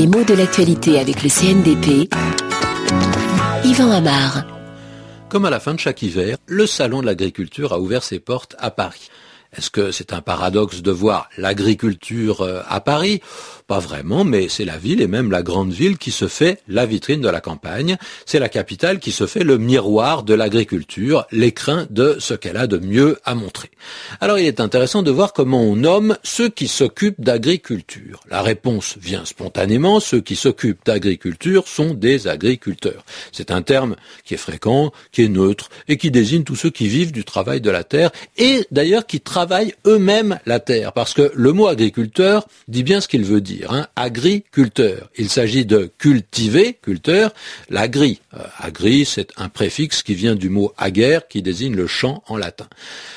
Les mots de l'actualité avec le CNDP. Yvan Amar. Comme à la fin de chaque hiver, le Salon de l'agriculture a ouvert ses portes à Paris. Est-ce que c'est un paradoxe de voir l'agriculture euh, à Paris? Pas vraiment, mais c'est la ville et même la grande ville qui se fait la vitrine de la campagne. C'est la capitale qui se fait le miroir de l'agriculture, l'écrin de ce qu'elle a de mieux à montrer. Alors il est intéressant de voir comment on nomme ceux qui s'occupent d'agriculture. La réponse vient spontanément, ceux qui s'occupent d'agriculture sont des agriculteurs. C'est un terme qui est fréquent, qui est neutre et qui désigne tous ceux qui vivent du travail de la terre et d'ailleurs qui travaillent travaillent eux-mêmes la terre, parce que le mot agriculteur dit bien ce qu'il veut dire. Hein. Agriculteur. Il s'agit de cultiver, culteur, l'agri. Euh, agri, c'est un préfixe qui vient du mot aguerre, qui désigne le champ en latin.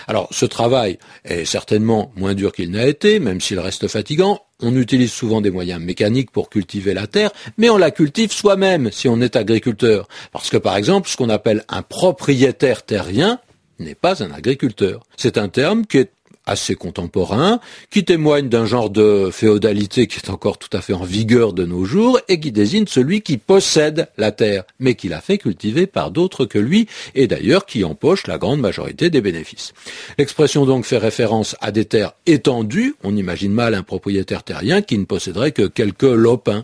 Alors, ce travail est certainement moins dur qu'il n'a été, même s'il reste fatigant. On utilise souvent des moyens mécaniques pour cultiver la terre, mais on la cultive soi-même si on est agriculteur. Parce que par exemple, ce qu'on appelle un propriétaire terrien, n'est pas un agriculteur. C'est un terme qui est assez contemporain, qui témoigne d'un genre de féodalité qui est encore tout à fait en vigueur de nos jours et qui désigne celui qui possède la terre, mais qui la fait cultiver par d'autres que lui et d'ailleurs qui empoche la grande majorité des bénéfices. L'expression donc fait référence à des terres étendues, on imagine mal un propriétaire terrien qui ne posséderait que quelques lopins.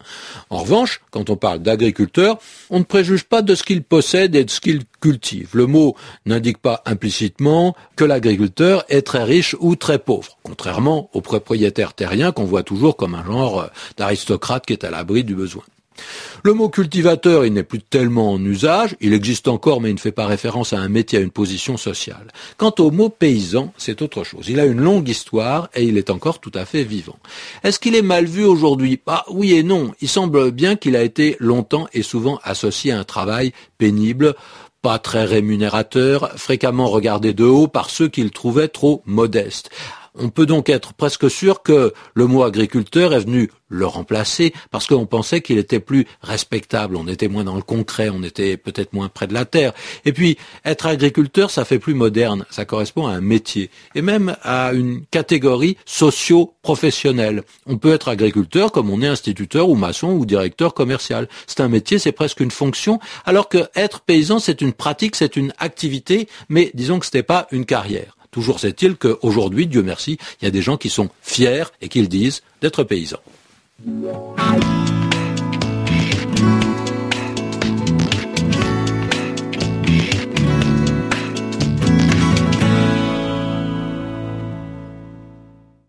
En revanche, quand on parle d'agriculteur, on ne préjuge pas de ce qu'il possède et de ce qu'il cultive. Le mot n'indique pas implicitement que l'agriculteur est très riche ou très pauvre, contrairement aux propriétaires terriens qu'on voit toujours comme un genre euh, d'aristocrate qui est à l'abri du besoin. Le mot cultivateur, il n'est plus tellement en usage, il existe encore mais il ne fait pas référence à un métier, à une position sociale. Quant au mot paysan, c'est autre chose. Il a une longue histoire et il est encore tout à fait vivant. Est-ce qu'il est mal vu aujourd'hui? Bah oui et non. Il semble bien qu'il a été longtemps et souvent associé à un travail pénible, pas très rémunérateur, fréquemment regardé de haut par ceux qu'il trouvaient trop modestes. On peut donc être presque sûr que le mot agriculteur est venu le remplacer parce qu'on pensait qu'il était plus respectable, on était moins dans le concret, on était peut-être moins près de la terre. Et puis, être agriculteur, ça fait plus moderne, ça correspond à un métier et même à une catégorie socio-professionnelle. On peut être agriculteur comme on est instituteur ou maçon ou directeur commercial. C'est un métier, c'est presque une fonction, alors que être paysan, c'est une pratique, c'est une activité, mais disons que ce n'est pas une carrière. Toujours est-il qu'aujourd'hui, Dieu merci, il y a des gens qui sont fiers et qui le disent d'être paysans.